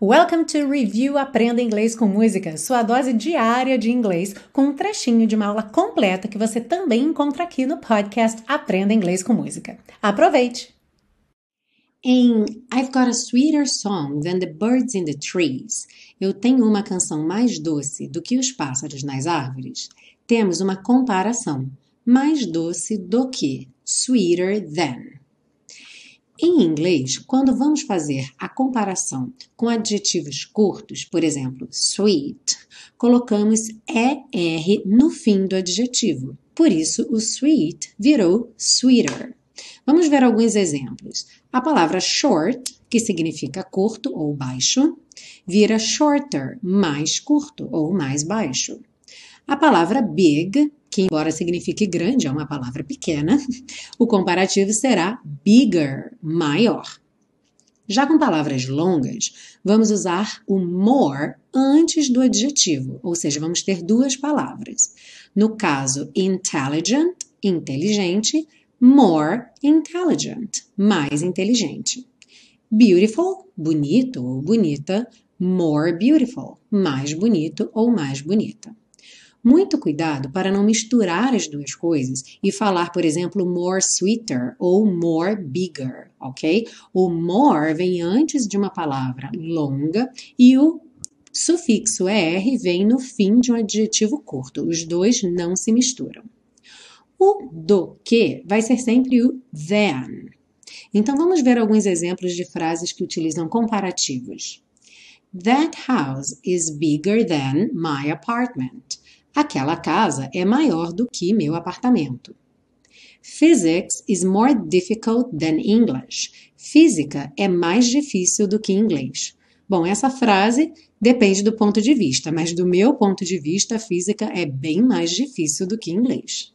Welcome to Review Aprenda Inglês com Música, sua dose diária de inglês, com um trechinho de uma aula completa que você também encontra aqui no podcast Aprenda Inglês com Música. Aproveite! Em I've Got a Sweeter Song Than the Birds in the Trees, eu tenho uma canção mais doce do que os pássaros nas árvores, temos uma comparação. Mais doce do que, sweeter than. Em inglês, quando vamos fazer a comparação com adjetivos curtos, por exemplo, sweet, colocamos ER no fim do adjetivo. Por isso, o sweet virou sweeter. Vamos ver alguns exemplos. A palavra short, que significa curto ou baixo, vira shorter, mais curto ou mais baixo. A palavra big, que embora signifique grande, é uma palavra pequena, o comparativo será bigger, maior. Já com palavras longas, vamos usar o more antes do adjetivo, ou seja, vamos ter duas palavras. No caso, intelligent, inteligente, more intelligent, mais inteligente. Beautiful, bonito ou bonita, more beautiful, mais bonito ou mais bonita. Muito cuidado para não misturar as duas coisas e falar, por exemplo, more sweeter ou more bigger, ok? O more vem antes de uma palavra longa e o sufixo er vem no fim de um adjetivo curto. Os dois não se misturam. O do que vai ser sempre o than. Então vamos ver alguns exemplos de frases que utilizam comparativos. That house is bigger than my apartment. Aquela casa é maior do que meu apartamento. Physics is more difficult than English. Física é mais difícil do que inglês. Bom, essa frase depende do ponto de vista, mas do meu ponto de vista, física é bem mais difícil do que inglês.